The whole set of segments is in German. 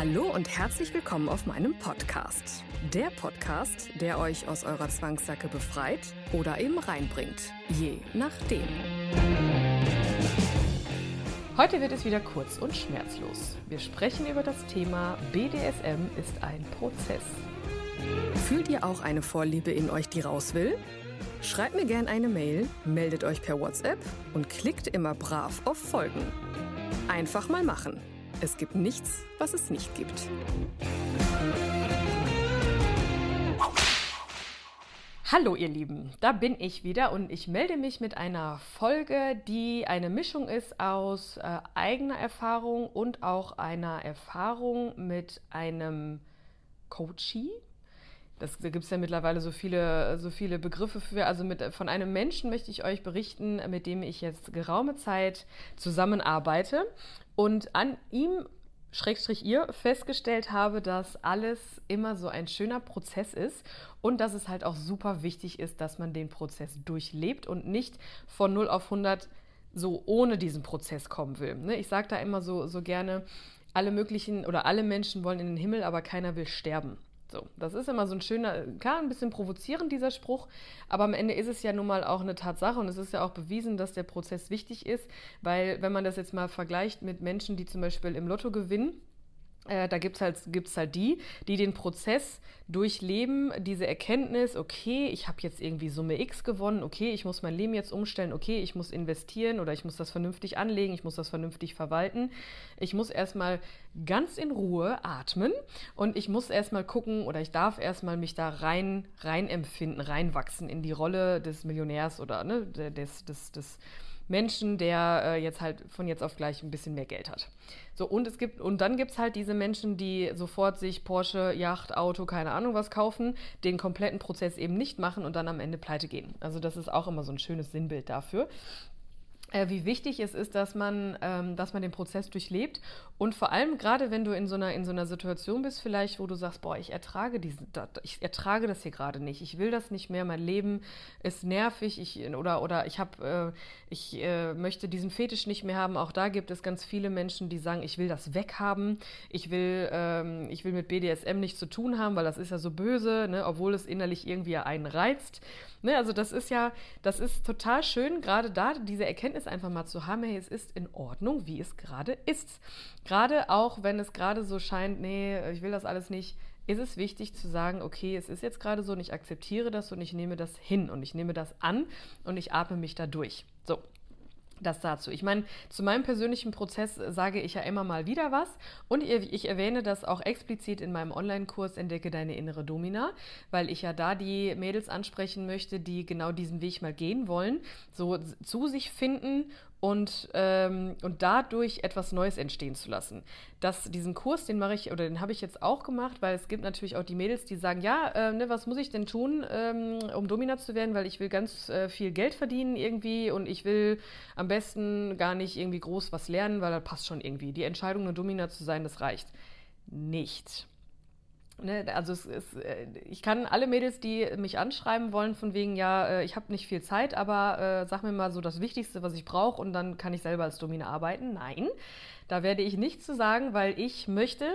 Hallo und herzlich willkommen auf meinem Podcast. Der Podcast, der euch aus eurer Zwangssacke befreit oder eben reinbringt. Je nachdem. Heute wird es wieder kurz und schmerzlos. Wir sprechen über das Thema BDSM ist ein Prozess. Fühlt ihr auch eine Vorliebe in euch, die raus will? Schreibt mir gerne eine Mail, meldet euch per WhatsApp und klickt immer brav auf Folgen. Einfach mal machen. Es gibt nichts, was es nicht gibt. Hallo ihr Lieben, da bin ich wieder und ich melde mich mit einer Folge, die eine Mischung ist aus äh, eigener Erfahrung und auch einer Erfahrung mit einem Coachie. Das, da gibt es ja mittlerweile so viele, so viele Begriffe für. Also mit, von einem Menschen möchte ich euch berichten, mit dem ich jetzt geraume Zeit zusammenarbeite und an ihm Schrägstrich ihr festgestellt habe, dass alles immer so ein schöner Prozess ist und dass es halt auch super wichtig ist, dass man den Prozess durchlebt und nicht von 0 auf 100 so ohne diesen Prozess kommen will. Ne? Ich sage da immer so, so gerne, alle möglichen oder alle Menschen wollen in den Himmel, aber keiner will sterben. So, das ist immer so ein schöner, klar, ein bisschen provozierend, dieser Spruch, aber am Ende ist es ja nun mal auch eine Tatsache und es ist ja auch bewiesen, dass der Prozess wichtig ist, weil wenn man das jetzt mal vergleicht mit Menschen, die zum Beispiel im Lotto gewinnen, äh, da gibt es halt, gibt's halt die, die den Prozess durchleben, diese Erkenntnis, okay, ich habe jetzt irgendwie Summe X gewonnen, okay, ich muss mein Leben jetzt umstellen, okay, ich muss investieren oder ich muss das vernünftig anlegen, ich muss das vernünftig verwalten. Ich muss erstmal ganz in Ruhe atmen und ich muss erstmal gucken oder ich darf erstmal mich da rein, rein empfinden, reinwachsen in die Rolle des Millionärs oder ne, des, des, des Menschen, der äh, jetzt halt von jetzt auf gleich ein bisschen mehr Geld hat. So, und es gibt, und dann gibt es halt diese Menschen, die sofort sich Porsche, Yacht, Auto, keine Ahnung was kaufen, den kompletten Prozess eben nicht machen und dann am Ende pleite gehen. Also das ist auch immer so ein schönes Sinnbild dafür wie wichtig es ist, dass man, ähm, dass man den Prozess durchlebt. Und vor allem gerade, wenn du in so, einer, in so einer Situation bist, vielleicht, wo du sagst, boah, ich ertrage diesen, ich ertrage das hier gerade nicht, ich will das nicht mehr, mein Leben ist nervig, ich, oder, oder ich habe, äh, ich äh, möchte diesen Fetisch nicht mehr haben. Auch da gibt es ganz viele Menschen, die sagen, ich will das weghaben, ich will, ähm, ich will mit BDSM nichts zu tun haben, weil das ist ja so böse, ne, obwohl es innerlich irgendwie einen reizt. Ne, also das ist ja, das ist total schön, gerade da diese Erkenntnis einfach mal zu haben, hey, es ist in Ordnung, wie es gerade ist. Gerade auch, wenn es gerade so scheint, nee, ich will das alles nicht, ist es wichtig zu sagen, okay, es ist jetzt gerade so und ich akzeptiere das und ich nehme das hin und ich nehme das an und ich atme mich da durch. So, das dazu. Ich meine, zu meinem persönlichen Prozess sage ich ja immer mal wieder was und ich erwähne das auch explizit in meinem Online-Kurs Entdecke deine innere Domina, weil ich ja da die Mädels ansprechen möchte, die genau diesen Weg mal gehen wollen, so zu sich finden und, ähm, und dadurch etwas Neues entstehen zu lassen. Das, diesen Kurs, den mache ich oder den habe ich jetzt auch gemacht, weil es gibt natürlich auch die Mädels, die sagen, ja, äh, ne, was muss ich denn tun, ähm, um Domina zu werden, weil ich will ganz äh, viel Geld verdienen irgendwie und ich will am besten gar nicht irgendwie groß was lernen, weil das passt schon irgendwie. Die Entscheidung, eine Domina zu sein, das reicht nicht. Ne, also es, es, äh, ich kann alle Mädels, die mich anschreiben wollen, von wegen, ja, äh, ich habe nicht viel Zeit, aber äh, sag mir mal so das Wichtigste, was ich brauche und dann kann ich selber als Domina arbeiten. Nein, da werde ich nichts zu sagen, weil ich möchte,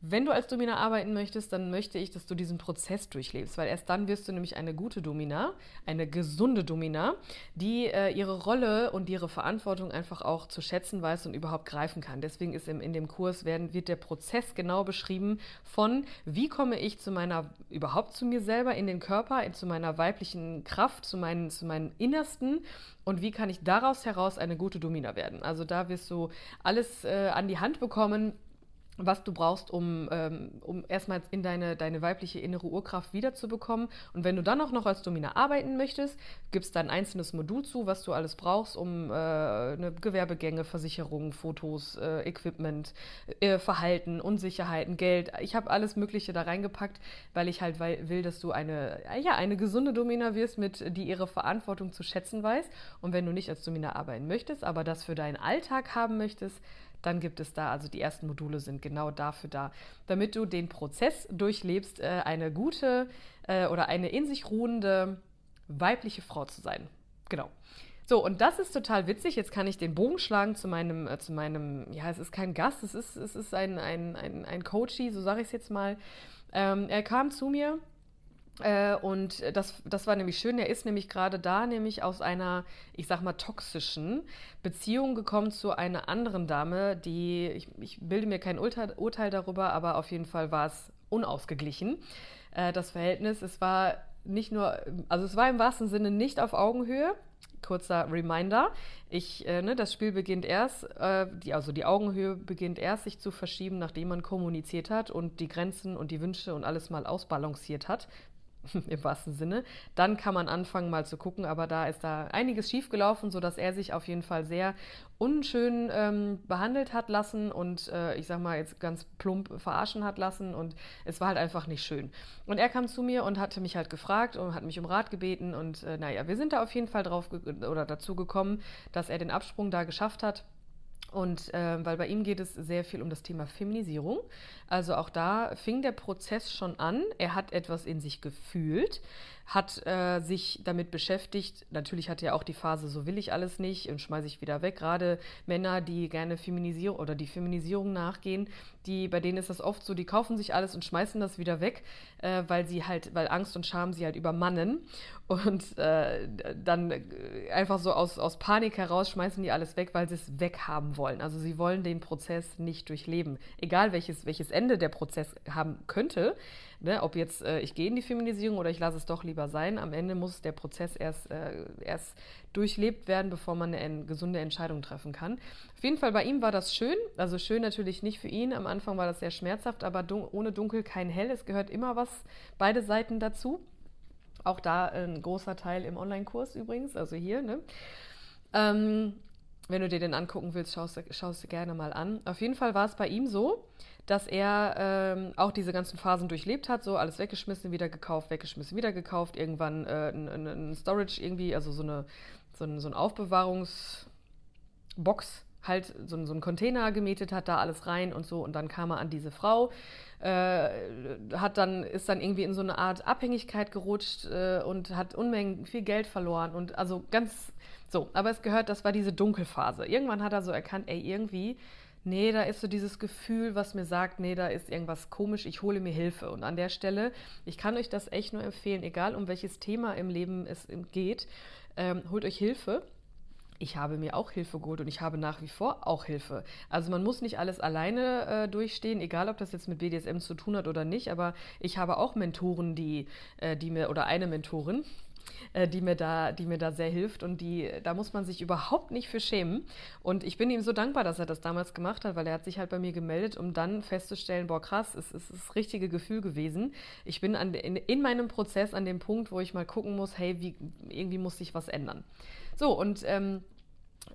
wenn du als Domina arbeiten möchtest, dann möchte ich, dass du diesen Prozess durchlebst, weil erst dann wirst du nämlich eine gute Domina, eine gesunde Domina, die äh, ihre Rolle und ihre Verantwortung einfach auch zu schätzen weiß und überhaupt greifen kann. Deswegen ist im, in dem Kurs werden, wird der Prozess genau beschrieben von, wie komme ich zu meiner, überhaupt zu mir selber, in den Körper, zu meiner weiblichen Kraft, zu meinen, zu meinen Innersten und wie kann ich daraus heraus eine gute Domina werden. Also da wirst du alles äh, an die Hand bekommen, was du brauchst, um, ähm, um erstmal in deine, deine weibliche innere Urkraft wiederzubekommen. Und wenn du dann auch noch als Domina arbeiten möchtest, gibst da ein einzelnes Modul zu, was du alles brauchst, um äh, eine Gewerbegänge, Versicherungen, Fotos, äh, Equipment, äh, Verhalten, Unsicherheiten, Geld. Ich habe alles Mögliche da reingepackt, weil ich halt will, dass du eine, ja, eine gesunde Domina wirst, mit, die ihre Verantwortung zu schätzen weiß. Und wenn du nicht als Domina arbeiten möchtest, aber das für deinen Alltag haben möchtest, dann gibt es da, also die ersten Module sind genau dafür da, damit du den Prozess durchlebst, äh, eine gute äh, oder eine in sich ruhende weibliche Frau zu sein. Genau. So, und das ist total witzig. Jetzt kann ich den Bogen schlagen zu meinem, äh, zu meinem, ja, es ist kein Gast, es ist, es ist ein, ein, ein, ein Coachie, so sage ich es jetzt mal. Ähm, er kam zu mir äh, und das, das war nämlich schön. Er ist nämlich gerade da, nämlich aus einer, ich sag mal, toxischen Beziehung gekommen zu einer anderen Dame, die, ich, ich bilde mir kein Urteil, Urteil, darüber, aber auf jeden Fall war es unausgeglichen, äh, das Verhältnis. Es war nicht nur, also es war im wahrsten Sinne nicht auf Augenhöhe. Kurzer Reminder, ich, äh, ne, das Spiel beginnt erst, äh, die, also die Augenhöhe beginnt erst sich zu verschieben, nachdem man kommuniziert hat und die Grenzen und die Wünsche und alles mal ausbalanciert hat. im wahrsten Sinne. Dann kann man anfangen mal zu gucken, aber da ist da einiges schiefgelaufen, sodass er sich auf jeden Fall sehr unschön ähm, behandelt hat lassen und äh, ich sag mal jetzt ganz plump verarschen hat lassen und es war halt einfach nicht schön. Und er kam zu mir und hatte mich halt gefragt und hat mich um Rat gebeten und äh, naja, wir sind da auf jeden Fall drauf oder dazu gekommen, dass er den Absprung da geschafft hat. Und äh, weil bei ihm geht es sehr viel um das Thema Feminisierung. Also auch da fing der Prozess schon an. Er hat etwas in sich gefühlt, hat äh, sich damit beschäftigt. Natürlich hat er auch die Phase, so will ich alles nicht und schmeiße ich wieder weg. Gerade Männer, die gerne Feminisierung oder die Feminisierung nachgehen, die, bei denen ist das oft so, die kaufen sich alles und schmeißen das wieder weg, äh, weil sie halt, weil Angst und Scham sie halt übermannen. Und äh, dann einfach so aus, aus Panik heraus schmeißen die alles weg, weil sie es weghaben wollen. Also sie wollen den Prozess nicht durchleben. Egal welches, welches Ende der Prozess haben könnte, ne, ob jetzt äh, ich gehe in die Feminisierung oder ich lasse es doch lieber sein, am Ende muss der Prozess erst, äh, erst durchlebt werden, bevor man eine gesunde Entscheidung treffen kann. Auf jeden Fall bei ihm war das schön. Also schön natürlich nicht für ihn. Am Anfang war das sehr schmerzhaft, aber dun ohne Dunkel kein Hell. Es gehört immer was, beide Seiten dazu. Auch da ein großer Teil im Online-Kurs übrigens, also hier. Ne? Ähm, wenn du dir den angucken willst, schaust, schaust du gerne mal an. Auf jeden Fall war es bei ihm so, dass er ähm, auch diese ganzen Phasen durchlebt hat, so alles weggeschmissen, wieder gekauft, weggeschmissen, wieder gekauft, irgendwann äh, ein, Storage irgendwie, also so eine so ein, so ein Aufbewahrungsbox halt so, so einen Container gemietet hat, da alles rein und so. Und dann kam er an diese Frau, äh, hat dann, ist dann irgendwie in so eine Art Abhängigkeit gerutscht äh, und hat Unmengen viel Geld verloren und also ganz so. Aber es gehört, das war diese Dunkelphase. Irgendwann hat er so erkannt, ey, irgendwie, nee, da ist so dieses Gefühl, was mir sagt, nee, da ist irgendwas komisch, ich hole mir Hilfe. Und an der Stelle, ich kann euch das echt nur empfehlen, egal um welches Thema im Leben es geht, ähm, holt euch Hilfe ich habe mir auch Hilfe geholt und ich habe nach wie vor auch Hilfe. Also man muss nicht alles alleine äh, durchstehen, egal ob das jetzt mit BDSM zu tun hat oder nicht, aber ich habe auch Mentoren, die, äh, die mir, oder eine Mentorin, die mir da, die mir da sehr hilft und die, da muss man sich überhaupt nicht für schämen. Und ich bin ihm so dankbar, dass er das damals gemacht hat, weil er hat sich halt bei mir gemeldet, um dann festzustellen, boah krass, es, es ist das richtige Gefühl gewesen. Ich bin an, in, in meinem Prozess an dem Punkt, wo ich mal gucken muss, hey, wie, irgendwie muss sich was ändern. So, und ähm,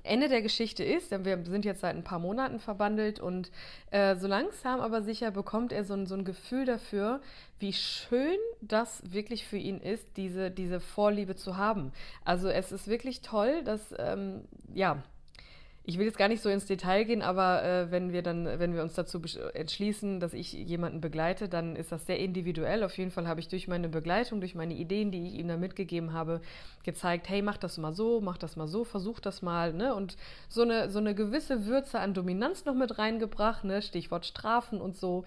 Ende der Geschichte ist, wir sind jetzt seit ein paar Monaten verbandelt und äh, so langsam aber sicher bekommt er so ein, so ein Gefühl dafür, wie schön das wirklich für ihn ist, diese, diese Vorliebe zu haben. Also es ist wirklich toll, dass, ähm, ja, ich will jetzt gar nicht so ins Detail gehen, aber äh, wenn wir dann, wenn wir uns dazu entschließen, dass ich jemanden begleite, dann ist das sehr individuell. Auf jeden Fall habe ich durch meine Begleitung, durch meine Ideen, die ich ihm da mitgegeben habe, gezeigt, hey, mach das mal so, mach das mal so, versuch das mal, ne? Und so eine, so eine gewisse Würze an Dominanz noch mit reingebracht, ne? Stichwort Strafen und so.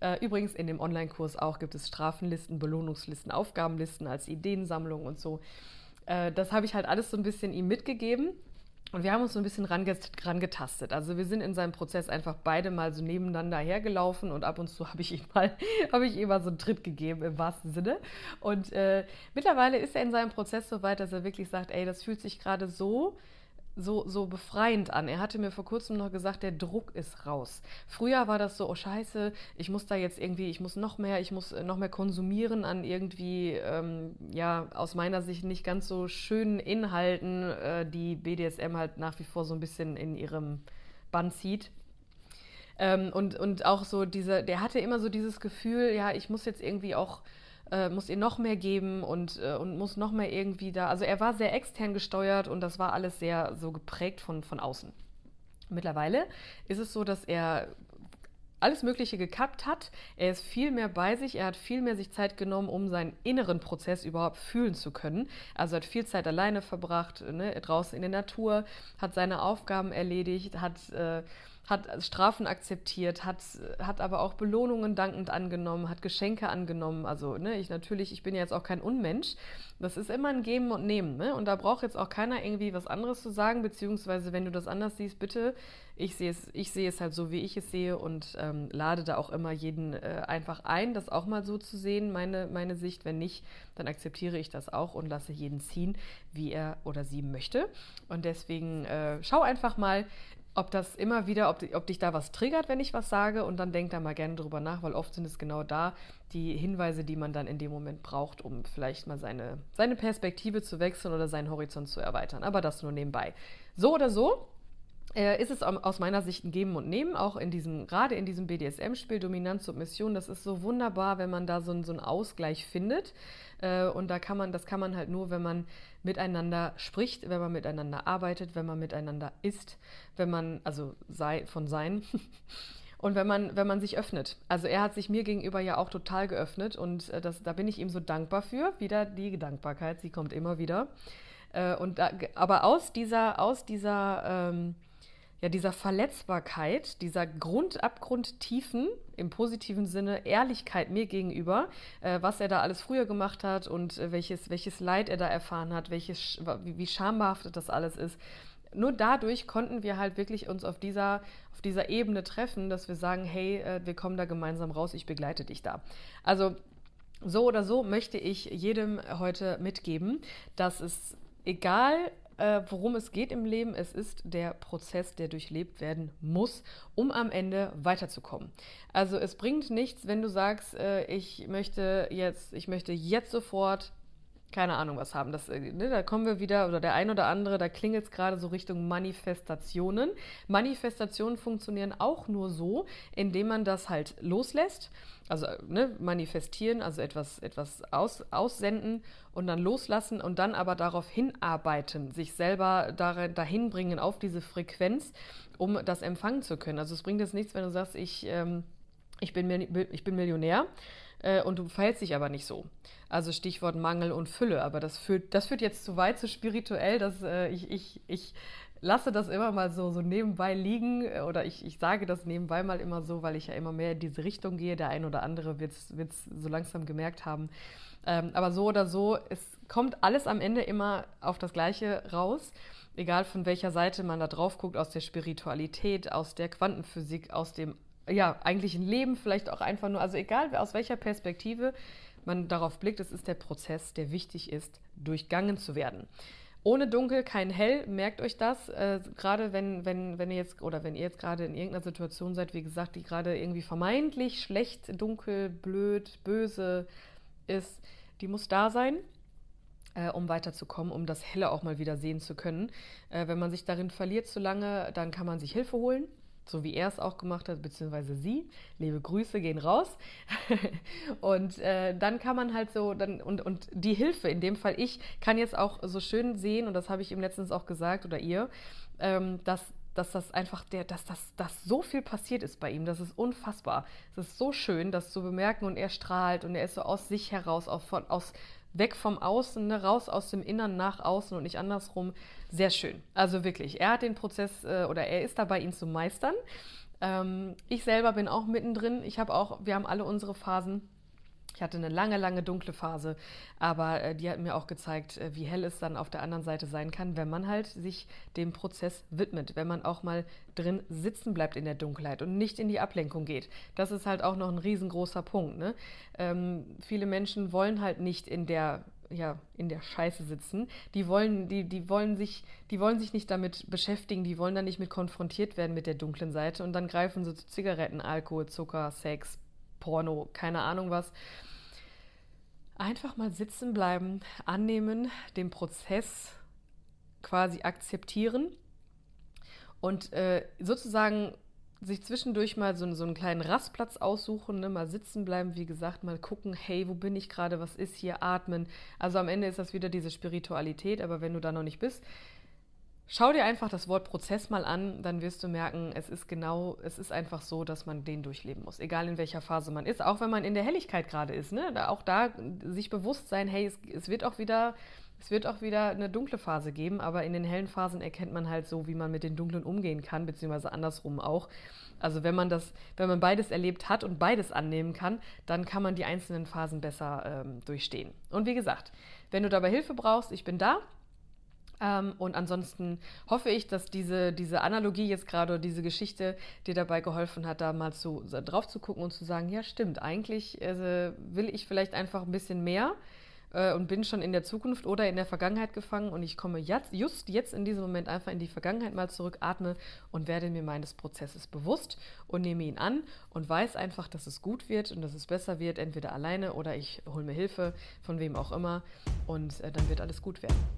Äh, übrigens in dem Online-Kurs auch gibt es Strafenlisten, Belohnungslisten, Aufgabenlisten als Ideensammlung und so. Äh, das habe ich halt alles so ein bisschen ihm mitgegeben. Und wir haben uns so ein bisschen rangetastet. Also wir sind in seinem Prozess einfach beide mal so nebeneinander hergelaufen und ab und zu habe ich ihm mal, habe ich ihm mal so einen Tritt gegeben im wahrsten Sinne. Und äh, mittlerweile ist er in seinem Prozess so weit, dass er wirklich sagt, ey, das fühlt sich gerade so so, so befreiend an. Er hatte mir vor kurzem noch gesagt, der Druck ist raus. Früher war das so, oh scheiße, ich muss da jetzt irgendwie, ich muss noch mehr, ich muss noch mehr konsumieren an irgendwie, ähm, ja, aus meiner Sicht nicht ganz so schönen Inhalten, äh, die BDSM halt nach wie vor so ein bisschen in ihrem Bann zieht. Ähm, und, und auch so diese, der hatte immer so dieses Gefühl, ja, ich muss jetzt irgendwie auch äh, muss ihr noch mehr geben und, äh, und muss noch mehr irgendwie da. Also er war sehr extern gesteuert und das war alles sehr so geprägt von, von außen. Mittlerweile ist es so, dass er alles Mögliche gekappt hat. Er ist viel mehr bei sich, er hat viel mehr sich Zeit genommen, um seinen inneren Prozess überhaupt fühlen zu können. Also hat viel Zeit alleine verbracht, ne, draußen in der Natur, hat seine Aufgaben erledigt, hat äh, hat Strafen akzeptiert, hat, hat aber auch Belohnungen dankend angenommen, hat Geschenke angenommen. Also, ne, ich natürlich, ich bin ja jetzt auch kein Unmensch. Das ist immer ein Geben und Nehmen, ne? Und da braucht jetzt auch keiner irgendwie was anderes zu sagen, beziehungsweise wenn du das anders siehst, bitte, ich sehe es, ich sehe es halt so, wie ich es sehe und ähm, lade da auch immer jeden äh, einfach ein, das auch mal so zu sehen, meine, meine Sicht. Wenn nicht, dann akzeptiere ich das auch und lasse jeden ziehen, wie er oder sie möchte. Und deswegen äh, schau einfach mal, ob das immer wieder, ob, ob, dich da was triggert, wenn ich was sage und dann denk da mal gerne drüber nach, weil oft sind es genau da die Hinweise, die man dann in dem Moment braucht, um vielleicht mal seine, seine Perspektive zu wechseln oder seinen Horizont zu erweitern. Aber das nur nebenbei. So oder so, ist es aus meiner Sicht ein Geben und Nehmen, auch in diesem, gerade in diesem BDSM-Spiel Dominanz, Submission, das ist so wunderbar, wenn man da so, so einen Ausgleich findet. Äh, und da kann man, das kann man halt nur, wenn man miteinander spricht, wenn man miteinander arbeitet, wenn man miteinander isst, wenn man, also sei, von sein. Und wenn man, wenn man sich öffnet. Also er hat sich mir gegenüber ja auch total geöffnet und äh, das, da bin ich ihm so dankbar für. Wieder die Dankbarkeit, sie kommt immer wieder. und da, aber aus dieser, aus dieser ähm, ja, dieser Verletzbarkeit, dieser Grundabgrundtiefen im positiven Sinne Ehrlichkeit mir gegenüber, äh, was er da alles früher gemacht hat und äh, welches, welches Leid er da erfahren hat, welches, wie, wie schambehaftet das alles ist. Nur dadurch konnten wir halt wirklich uns auf dieser, auf dieser Ebene treffen, dass wir sagen, hey, äh, wir kommen da gemeinsam raus, ich begleite dich da. Also so oder so möchte ich jedem heute mitgeben, dass es egal äh, worum es geht im Leben. Es ist der Prozess, der durchlebt werden muss, um am Ende weiterzukommen. Also es bringt nichts, wenn du sagst, äh, ich möchte jetzt, ich möchte jetzt sofort keine Ahnung was haben. Das, äh, ne, da kommen wir wieder, oder der ein oder andere, da klingelt es gerade so Richtung Manifestationen. Manifestationen funktionieren auch nur so, indem man das halt loslässt also ne, manifestieren, also etwas, etwas aus, aussenden und dann loslassen und dann aber darauf hinarbeiten, sich selber darin, dahin bringen auf diese Frequenz, um das empfangen zu können. Also es bringt jetzt nichts, wenn du sagst, ich, ähm, ich, bin, ich bin Millionär äh, und du verhältst dich aber nicht so. Also Stichwort Mangel und Fülle, aber das führt, das führt jetzt zu weit, zu spirituell, dass äh, ich, ich, ich lasse das immer mal so, so nebenbei liegen äh, oder ich, ich sage das nebenbei mal immer so, weil ich ja immer mehr in diese Richtung gehe. Der ein oder andere wird es so langsam gemerkt haben. Ähm, aber so oder so, es kommt alles am Ende immer auf das Gleiche raus. Egal von welcher Seite man da drauf guckt, aus der Spiritualität, aus der Quantenphysik, aus dem ja, eigentlichen Leben, vielleicht auch einfach nur, also egal aus welcher Perspektive man darauf blickt, es ist der Prozess, der wichtig ist, durchgangen zu werden. Ohne Dunkel kein Hell, merkt euch das. Äh, gerade wenn, wenn, wenn ihr jetzt oder wenn ihr jetzt gerade in irgendeiner Situation seid, wie gesagt, die gerade irgendwie vermeintlich schlecht, dunkel, blöd, böse ist, die muss da sein. Äh, um weiterzukommen, um das Helle auch mal wieder sehen zu können. Äh, wenn man sich darin verliert zu lange, dann kann man sich Hilfe holen so wie er es auch gemacht hat, beziehungsweise sie. Liebe Grüße gehen raus. und äh, dann kann man halt so, dann, und, und die Hilfe, in dem Fall ich, kann jetzt auch so schön sehen, und das habe ich ihm letztens auch gesagt oder ihr, ähm, dass dass das einfach der, dass das, dass so viel passiert ist bei ihm. Das ist unfassbar. Es ist so schön, das zu bemerken und er strahlt und er ist so aus sich heraus, auch von, aus, weg vom Außen, ne, raus aus dem Innern nach außen und nicht andersrum. Sehr schön. Also wirklich, er hat den Prozess äh, oder er ist dabei, ihn zu meistern. Ähm, ich selber bin auch mittendrin. Ich habe auch, wir haben alle unsere Phasen. Ich hatte eine lange, lange dunkle Phase, aber äh, die hat mir auch gezeigt, äh, wie hell es dann auf der anderen Seite sein kann, wenn man halt sich dem Prozess widmet, wenn man auch mal drin sitzen bleibt in der Dunkelheit und nicht in die Ablenkung geht. Das ist halt auch noch ein riesengroßer Punkt. Ne? Ähm, viele Menschen wollen halt nicht in der ja, in der Scheiße sitzen. Die wollen, die, die wollen sich, die wollen sich nicht damit beschäftigen, die wollen da nicht mit konfrontiert werden mit der dunklen Seite und dann greifen sie zu Zigaretten, Alkohol, Zucker, Sex, Porno, keine Ahnung was. Einfach mal sitzen bleiben, annehmen, den Prozess quasi akzeptieren und äh, sozusagen sich zwischendurch mal so, so einen kleinen Rastplatz aussuchen, ne? mal sitzen bleiben, wie gesagt, mal gucken, hey, wo bin ich gerade, was ist hier, atmen. Also am Ende ist das wieder diese Spiritualität, aber wenn du da noch nicht bist, schau dir einfach das Wort Prozess mal an, dann wirst du merken, es ist genau, es ist einfach so, dass man den durchleben muss, egal in welcher Phase man ist, auch wenn man in der Helligkeit gerade ist, ne? auch da sich bewusst sein, hey, es, es wird auch wieder es wird auch wieder eine dunkle Phase geben, aber in den hellen Phasen erkennt man halt so, wie man mit den dunklen umgehen kann, beziehungsweise andersrum auch. Also wenn man das, wenn man beides erlebt hat und beides annehmen kann, dann kann man die einzelnen Phasen besser ähm, durchstehen. Und wie gesagt, wenn du dabei Hilfe brauchst, ich bin da. Ähm, und ansonsten hoffe ich, dass diese, diese Analogie jetzt gerade, diese Geschichte dir dabei geholfen hat, da mal zu, drauf zu gucken und zu sagen, ja stimmt, eigentlich äh, will ich vielleicht einfach ein bisschen mehr äh, und bin schon in der Zukunft oder in der Vergangenheit gefangen und ich komme jetzt, just jetzt in diesem Moment einfach in die Vergangenheit mal zurück, atme und werde mir meines Prozesses bewusst und nehme ihn an und weiß einfach, dass es gut wird und dass es besser wird, entweder alleine oder ich hole mir Hilfe von wem auch immer und äh, dann wird alles gut werden.